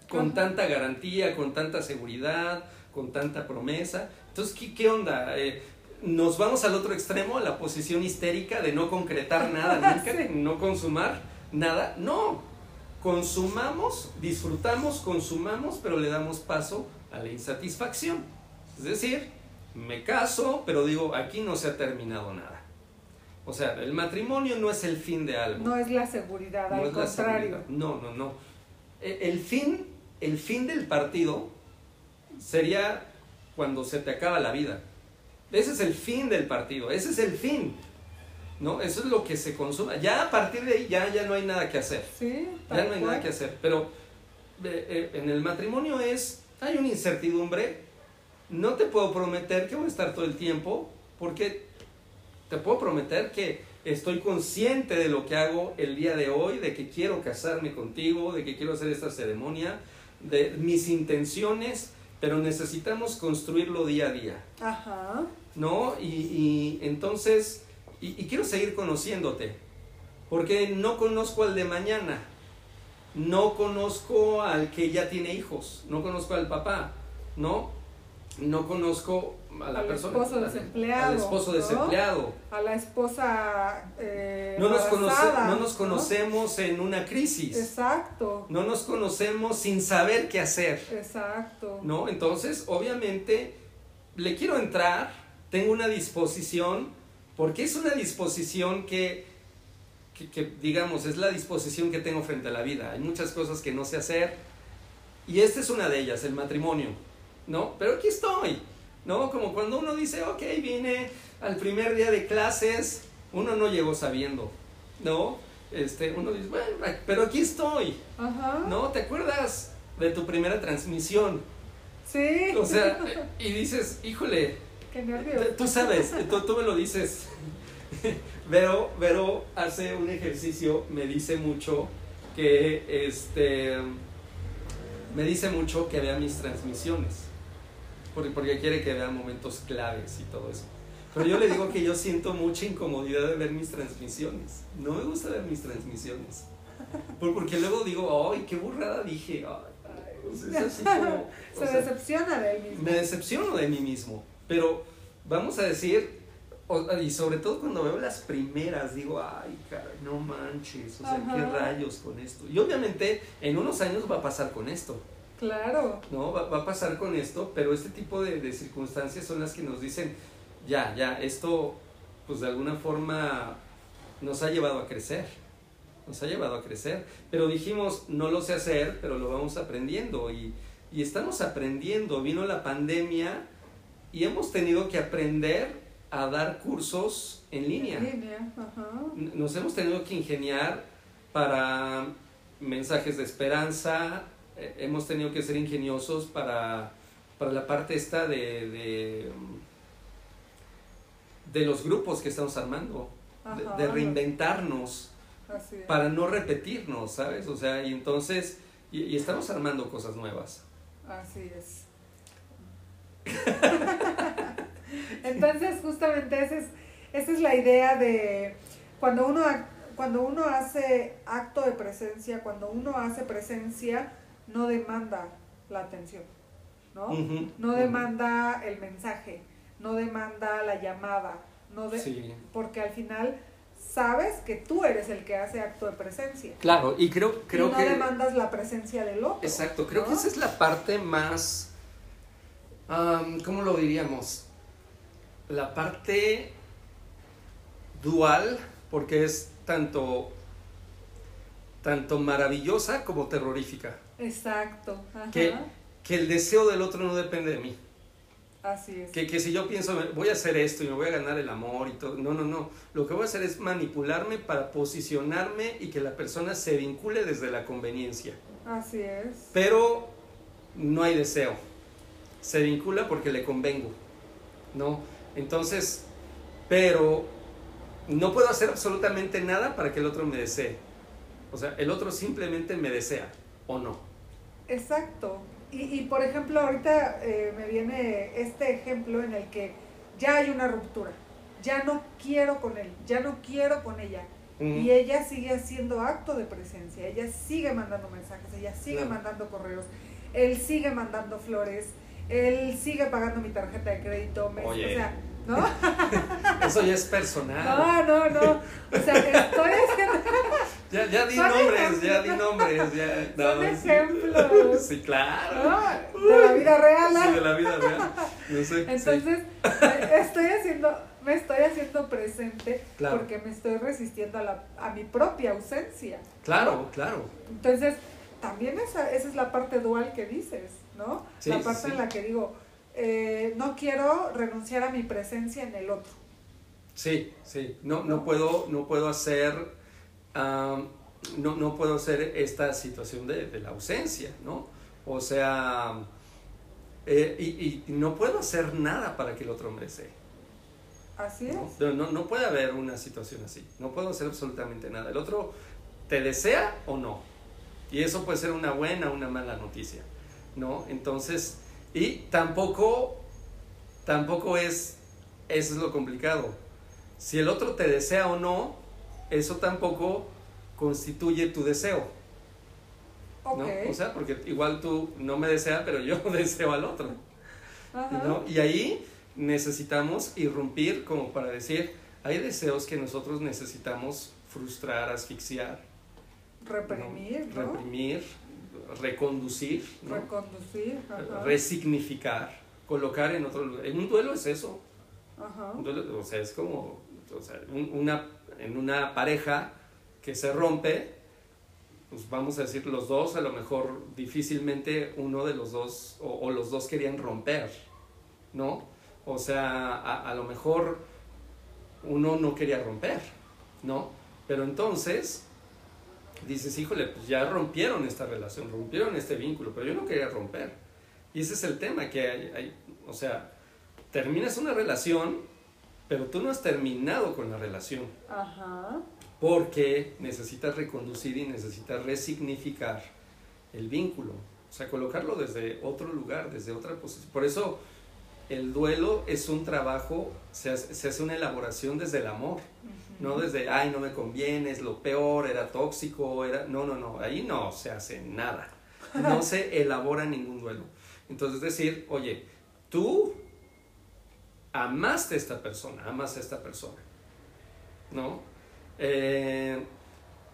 con Ajá. tanta garantía, con tanta seguridad, con tanta promesa. Entonces, ¿qué, qué onda? Eh, ¿Nos vamos al otro extremo, a la posición histérica de no concretar nada nunca, Sí. no consumar nada? No, consumamos, disfrutamos, consumamos, pero le damos paso a la insatisfacción. Es decir, me caso, pero digo, aquí no se ha terminado nada. O sea, el matrimonio no es el fin de algo. No es la seguridad, No al contrario. seguridad. No, no, no. E- El fin, el fin del partido sería cuando se te acaba la vida. Ese es el fin del partido, ese es el fin. ¿No? Eso es lo que se consuma. Ya a partir de ahí ya, ya no hay nada que hacer. Sí, Ya no hay nada que hacer. Pero eh, eh, en el matrimonio es, hay una incertidumbre. No te puedo prometer que voy a estar todo el tiempo, porque te puedo prometer que estoy consciente de lo que hago el día de hoy, de que quiero casarme contigo, de que quiero hacer esta ceremonia, de mis intenciones, pero necesitamos construirlo día a día. Ajá. ¿No? Y, y entonces, y, y quiero seguir conociéndote, porque no conozco al de mañana, no conozco al que ya tiene hijos, no conozco al papá, ¿no? No conozco a la al persona. esposo desempleado. Al esposo ¿no? desempleado. A la esposa. eh, No nos, conoce- no nos conocemos en una crisis. Exacto. No nos conocemos sin saber qué hacer. Exacto. ¿no? Entonces, obviamente, le quiero entrar, tengo una disposición, porque es una disposición que, que, que, digamos, es la disposición que tengo frente a la vida. Hay muchas cosas que no sé hacer, y esta es una de ellas, el matrimonio, ¿no? Pero aquí estoy, ¿no? Como cuando uno dice, ok, vine al primer día de clases, uno no llegó sabiendo, ¿no? Este, uno dice, bueno, pero aquí estoy, Ajá. ¿no? ¿Te acuerdas de tu primera transmisión? Sí. O sea, y dices, híjole, Qué nervios. tú sabes, tú, tú me lo dices. Vero, Vero hace un ejercicio, me dice mucho que, este, me dice mucho que vea mis transmisiones, porque, porque quiere que vea momentos claves y todo eso. Pero yo le digo que yo siento mucha incomodidad de ver mis transmisiones. No me gusta ver mis transmisiones. Por- Porque luego digo, ay, qué burrada dije. Ay, ay, o sea, es así como, o Se sea, decepciona de él mismo. me decepciono de mí mismo, pero vamos a decir, y sobre todo cuando veo las primeras, digo, ay, caray, no manches, o sea, qué rayos con esto. Y obviamente en unos años va a pasar con esto, Claro. ¿no? Va, va a pasar con esto, pero este tipo de, de circunstancias son las que nos dicen, ya, ya, esto, pues de alguna forma nos ha llevado a crecer. Nos ha llevado a crecer, pero dijimos, no lo sé hacer, pero lo vamos aprendiendo y, y estamos aprendiendo. Vino la pandemia y hemos tenido que aprender a dar cursos en línea. En línea. Ajá. Nos hemos tenido que ingeniar para mensajes de esperanza, eh, hemos tenido que ser ingeniosos para, para la parte esta de, de, de los grupos que estamos armando, de- Ajá. de reinventarnos para no repetirnos, ¿sabes? O sea, y entonces, y, y estamos armando cosas nuevas. Así es. Entonces, justamente esa es, esa es la idea de cuando uno, cuando uno hace acto de presencia, cuando uno hace presencia, no demanda la atención, ¿no? No demanda el mensaje, no demanda la llamada, no de, Sí. porque al final sabes que tú eres el que hace acto de presencia. Claro, y creo, creo y no que... demandas la presencia del otro. Exacto, creo ¿no? que esa es la parte más, am, ¿cómo lo diríamos? La parte dual, porque es tanto, tanto maravillosa como terrorífica. Exacto. Ajá. Que, que el deseo del otro no depende de mí. Así es. Que, que si yo pienso, voy a hacer esto y me voy a ganar el amor y todo, no, no, no. Lo que voy a hacer es manipularme para posicionarme y que la persona se vincule desde la conveniencia. Así es. Pero no hay deseo. Se vincula porque le convengo. ¿No? Entonces, pero no puedo hacer absolutamente nada para que el otro me desee. O sea, el otro simplemente me desea o no. Exacto. Y, y por ejemplo, ahorita eh, me viene este ejemplo en el que ya hay una ruptura. Ya no quiero con él, ya no quiero con ella. Y ella sigue haciendo acto de presencia, ella sigue mandando mensajes, ella sigue Claro. mandando correos, él sigue mandando flores, él sigue pagando mi tarjeta de crédito, Oye. o sea, ¿no? Eso ya es personal. No, no, no. O sea, estoy haciendo Ya, ya di Son nombres, ya di nombres. Ya, Son sí. ejemplos. Sí, claro. ¿no? de la vida real. ¿no? Sí, de la vida real. No sé. Entonces, estoy haciendo, me estoy haciendo presente Claro. porque me estoy resistiendo a, la, a mi propia ausencia. Claro, claro. Entonces, también esa, esa es la parte dual que dices, ¿no? Sí, la parte sí. en la que digo, eh, no quiero renunciar a mi presencia en el otro. Sí, sí. No, no puedo, no puedo hacer, no, no puedo hacer esta situación de, de la ausencia, ¿no? O sea, eh, y, y no puedo hacer nada para que el otro me desee. Así es. ¿no? No, no puede haber una situación así. No puedo hacer absolutamente nada. El otro te desea o no. Y eso puede ser una buena o una mala noticia, ¿no? Entonces, y tampoco, tampoco es, eso es lo complicado. Si el otro te desea o no, eso tampoco constituye tu deseo. ¿no? O sea, porque igual tú no me deseas, pero yo deseo al otro. ¿no? Y ahí necesitamos irrumpir como para decir, hay deseos que nosotros necesitamos frustrar, asfixiar. Reprimir, ¿no? Reprimir, reconducir. ¿no? Reconducir, Resignificar, colocar en otro lugar. En un duelo es eso. Ajá. o sea, es como, o sea, una, en una pareja que se rompe, pues vamos a decir los dos, a lo mejor difícilmente uno de los dos, o, los dos querían romper, ¿no? O sea, a, a, lo mejor uno no quería romper, ¿no? Pero entonces dices, híjole, pues ya rompieron esta relación, rompieron este vínculo, pero yo no quería romper. Y ese es el tema, que hay, hay o sea, terminas una relación, pero tú no has terminado con la relación. Ajá porque necesitas reconducir y necesitas resignificar el vínculo, o sea, colocarlo desde otro lugar, desde otra posición. Por eso el duelo es un trabajo, se hace, una elaboración desde el amor, no desde, ay, no me conviene, es lo peor, era tóxico, era... No, no, no, ahí no se hace nada, no se elabora ningún duelo. Entonces decir, oye, tú amaste a esta persona, amas a esta persona, ¿no? Eh,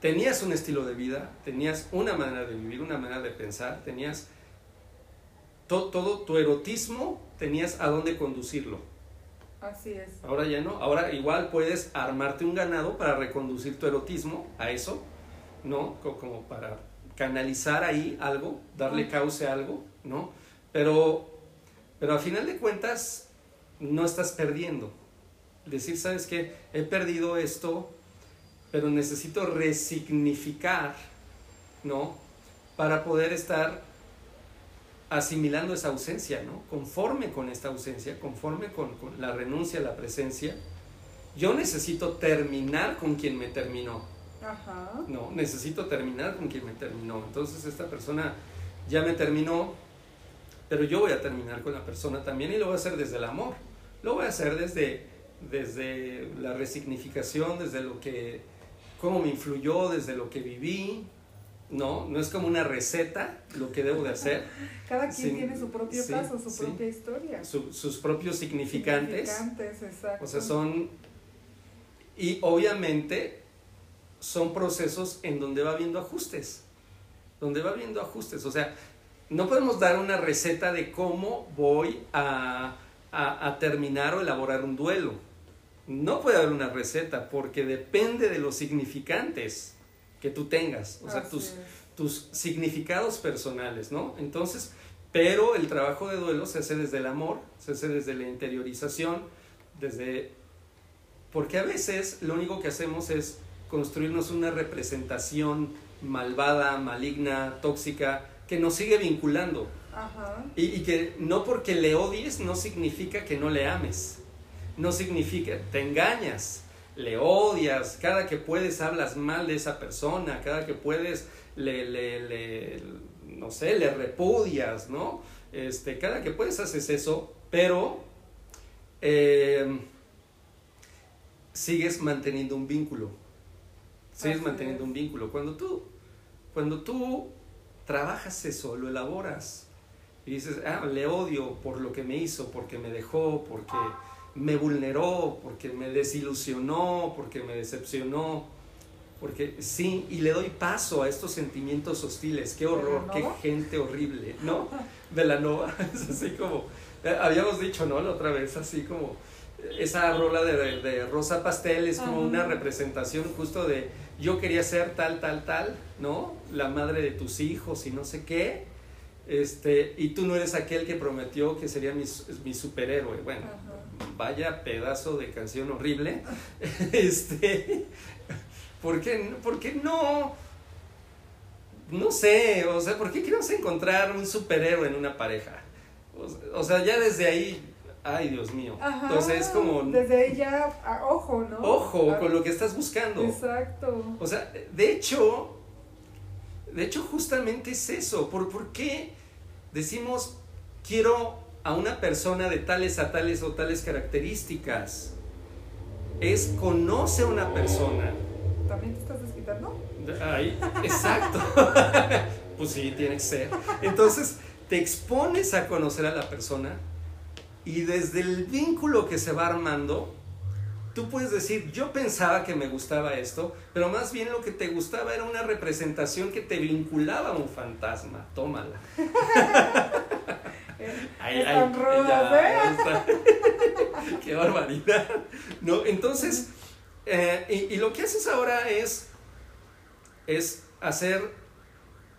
tenías un estilo de vida, tenías una manera de vivir, una manera de pensar, tenías todo tu erotismo, tenías a dónde conducirlo. Así es. Ahora ya no, ahora igual puedes armarte un ganado para reconducir tu erotismo a eso, ¿no? Como para canalizar ahí algo, darle cauce a algo, ¿no? Pero, pero a final de cuentas no estás perdiendo. Decir, ¿sabes qué? He perdido esto, pero necesito resignificar, ¿no? Para poder estar asimilando esa ausencia, ¿no? Conforme con esta ausencia, conforme con, la renuncia a la presencia, yo necesito terminar con quien me terminó. Ajá. No, necesito terminar con quien me terminó. Entonces esta persona ya me terminó, pero yo voy a terminar con la persona también y lo voy a hacer desde el amor. Lo voy a hacer desde, desde la resignificación, desde lo que cómo me influyó desde lo que viví, ¿no? No es como una receta lo que debo de hacer. Cada quien tiene su propio caso, su propia historia. sus propios significantes. Significantes, exacto. O sea, son... Y obviamente son procesos en donde va habiendo ajustes. Donde va habiendo ajustes. O sea, no podemos dar una receta de cómo voy a, a terminar o elaborar un duelo no puede haber una receta porque depende de los significantes que tú tengas, o sea, tus, tus significados personales, ¿no? Entonces, pero el trabajo de duelo se hace desde el amor, se hace desde la interiorización, desde... Porque a veces lo único que hacemos es construirnos una representación malvada, maligna, tóxica, que nos sigue vinculando. Y, y que no porque le odies no significa que no le ames no significa, te engañas, le odias, cada que puedes hablas mal de esa persona, cada que puedes le, le, le no sé, le repudias, ¿no? Este, cada que puedes haces eso, pero eh, sigues manteniendo un vínculo. Sigues manteniendo un vínculo. Cuando tú, cuando tú trabajas eso, lo elaboras y dices, ah, le odio por lo que me hizo, porque me dejó, porque me vulneró, porque me desilusionó, porque me decepcionó, porque sí, y le doy paso a estos sentimientos hostiles, qué horror, qué gente horrible, ¿no? De la nova, es así como, eh, habíamos dicho, ¿no? La otra vez, así como, esa rola de, de Rosa Pastel es como una representación justo de yo quería ser tal, tal, tal, ¿no? La madre de tus hijos y no sé qué, este, y tú no eres aquel que prometió que sería mi, mi superhéroe. Bueno, vaya pedazo de canción horrible. este, ¿por qué, ¿por qué no? No sé, o sea, ¿por qué queremos encontrar un superhéroe en una pareja? O, sea, ya desde ahí, ay Dios mío. Entonces es como... Desde ahí ya, ojo, ¿no? Ojo con lo que estás buscando. Exacto. O sea, de hecho, de hecho justamente es eso. ¿Por, por qué? decimos, quiero a una persona de tales a tales o tales características. Es conoce a una persona. ¿También te estás desquitando? Ahí, exacto. Pues sí, tiene que ser. Entonces, te expones a conocer a la persona y desde el vínculo que se va armando, tú puedes decir, yo pensaba que me gustaba esto, pero más bien lo que te gustaba era una representación que te vinculaba a un fantasma. Tómala. Están rudas, ya, ¿eh? está. Qué barbaridad. ¿No? Entonces, eh, y, y lo que haces ahora es, es hacer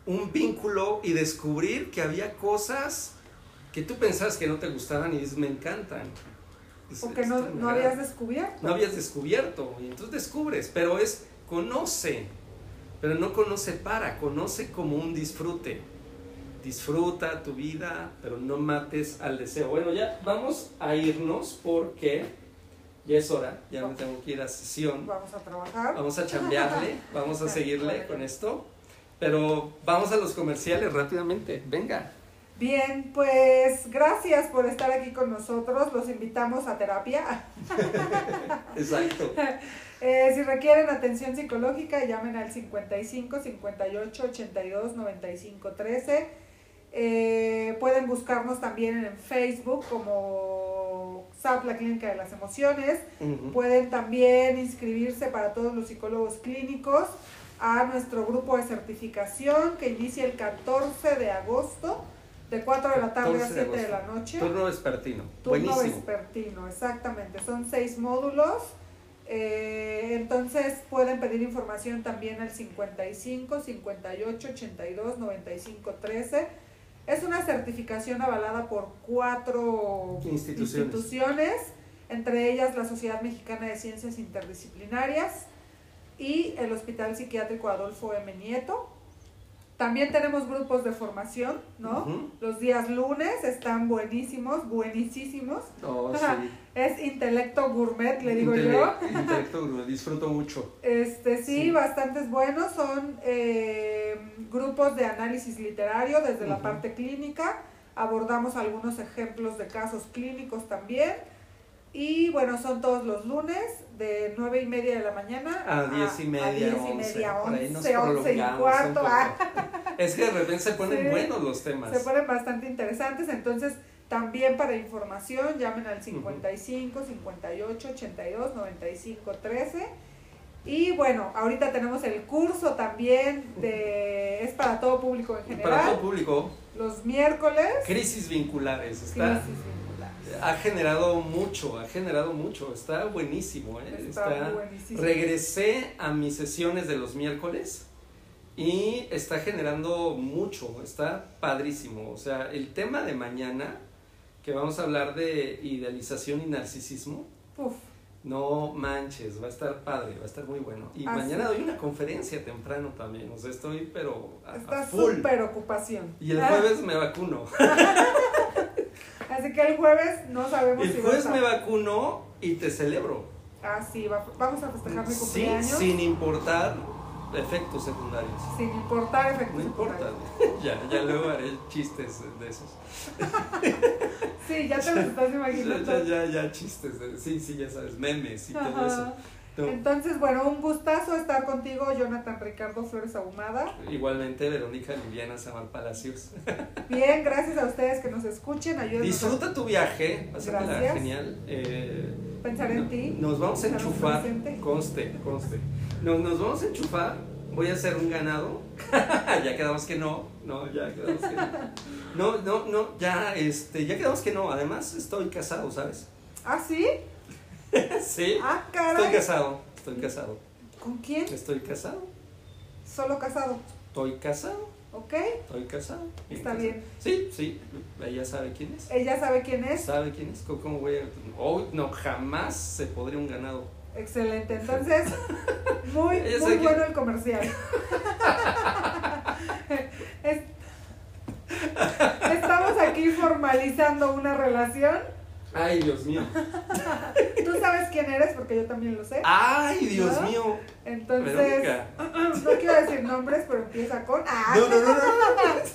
un vínculo y descubrir que había cosas que tú pensabas que no te gustaban y dices, me encantan. O que no, "Esto me no agrada". habías descubierto. no habías descubierto y entonces descubres, pero es conoce, pero no conoce para, conoce como un disfrute. Disfruta tu vida, pero no mates al deseo. Bueno, ya vamos a irnos porque ya es hora, ya me tengo que ir a sesión. Vamos a trabajar. Vamos a chambearle, vamos a seguirle con esto, pero vamos a los comerciales rápidamente. Venga. Bien, pues gracias por estar aquí con nosotros. Los invitamos a terapia. Exacto. Eh, si requieren atención psicológica, llamen al 55 58 82 95 13. Eh, pueden buscarnos también en Facebook como SAP, la Clínica de las Emociones. Pueden también inscribirse para todos los psicólogos clínicos a nuestro grupo de certificación que inicia el 14 de agosto de 4 de la tarde a 14 de 7 de la noche. Turno vespertino. Turno Buenísimo. vespertino, exactamente. Son seis módulos. Eh, entonces pueden pedir información también al 55 58 82 95 13. Es una certificación avalada por cuatro Instituciones. instituciones, entre ellas la Sociedad Mexicana de Ciencias Interdisciplinarias y el Hospital Psiquiátrico Adolfo M. Nieto. También tenemos grupos de formación, ¿no? Los días lunes están buenísimos, buenísimos. Oh, sí. Es intelecto gourmet, le digo Intele- yo. Intelecto, me disfruto mucho. Este sí, Sí. bastantes buenos. Son eh, grupos de análisis literario desde la parte clínica. Abordamos algunos ejemplos de casos clínicos también. Y bueno, son todos los lunes de nueve y media de la mañana A diez y media, a diez y once, media, por ahí nos once, once y prolongamos un cuarto. poco. ah. Es que de repente se ponen Sí. buenos los temas. Se ponen bastante interesantes, entonces también para información llamen al 55 58 82 95 13. Y bueno, ahorita tenemos el curso también de es para todo público en Para todo general. público, Los miércoles crisis vinculares. Está, crisis vinculares. Ha generado mucho, ha generado mucho. Está buenísimo. ¿eh? Está Está- buenísimo. regresé a mis sesiones de los miércoles y está generando mucho. Está padrísimo. O sea, el tema de mañana, que vamos a hablar de idealización y narcisismo. Uf, No manches, va a estar padre, va a estar muy bueno. Y Ah, mañana doy una conferencia temprano también, o sea, estoy pero a, a está full. súper ocupación. Y el Ah, jueves me vacuno. Así que el jueves no sabemos El si jueves vas a- me vacuno y te celebro. Ah, sí, va- vamos a festejar mi Sí, cumpleaños. sin importar efectos secundarios. sin importar efectos No importa. ya, ya luego haré chistes de esos. Sí, ya te lo estás Ya, imaginando. ya, ya, ya chistes. de- sí, sí, ya sabes, memes y todo eso. Entonces, bueno, un gustazo estar contigo, Jonathan Ricardo Flores Ahumada. igualmente, Verónica Liliana Samar Palacios. Bien, gracias a ustedes que nos escuchen, ayúdenos Disfruta tu viaje, pásatela Gracias. genial. Eh, a pensar en ti. Nos vamos a enchufar, conste, conste. Nos, nos vamos a enchufar, voy a hacer un ganado. ya quedamos que no, no, ya quedamos que no. No, no, no, ya, este, ya quedamos que no. Además, estoy casado, ¿sabes? ¿Ah, sí? sí, Ah, estoy casado, estoy casado, ¿Con quién? estoy casado, Solo casado, estoy casado, ¿ok? estoy casado. Está bien. Sí, sí, ella sabe quién es. Ella sabe quién es. ¿Sabe quién es? ¿Cómo- ¿Cómo voy a.? Oh, no, jamás se podría un ganado. Excelente. Entonces, muy, muy quién- bueno el comercial. Es- Estamos aquí formalizando una relación. Ay, Dios mío. Tú sabes quién eres porque yo también lo sé. Ay, Dios ¿No? mío. Entonces, Verónica. no quiero decir nombres, pero empieza con. ¡Ah! No, no, no, no.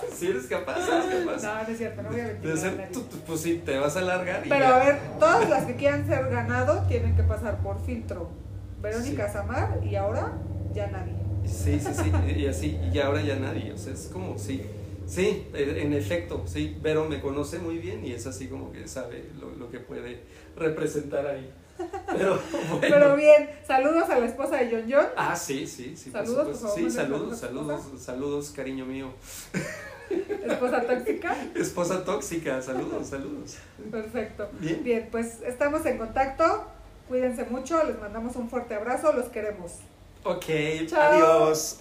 Si eres capaz, eres capaz. No, no es cierto, no voy a mentir. De ser, nadie. tú, tú, pues sí, te vas a alargar Pero ya. a ver, todas las que quieran ser ganado tienen que pasar por filtro. Verónica Samar y ahora ya nadie. Sí, sí, sí, y así, y ahora ya nadie, o sea, es como, sí, sí, en efecto, sí, Vero me conoce muy bien y es así como que sabe lo, lo que puede representar ahí. Pero, bueno. Pero bien, saludos a la esposa de John John. Ah, sí, sí, sí. Saludos, por favor, Sí, saludos, saludos, saludos, cariño mío. Esposa tóxica. Esposa tóxica, saludos, saludos. Perfecto. Bien. Bien, pues estamos en contacto. Cuídense mucho, les mandamos un fuerte abrazo, los queremos. Ok, Chao. adiós.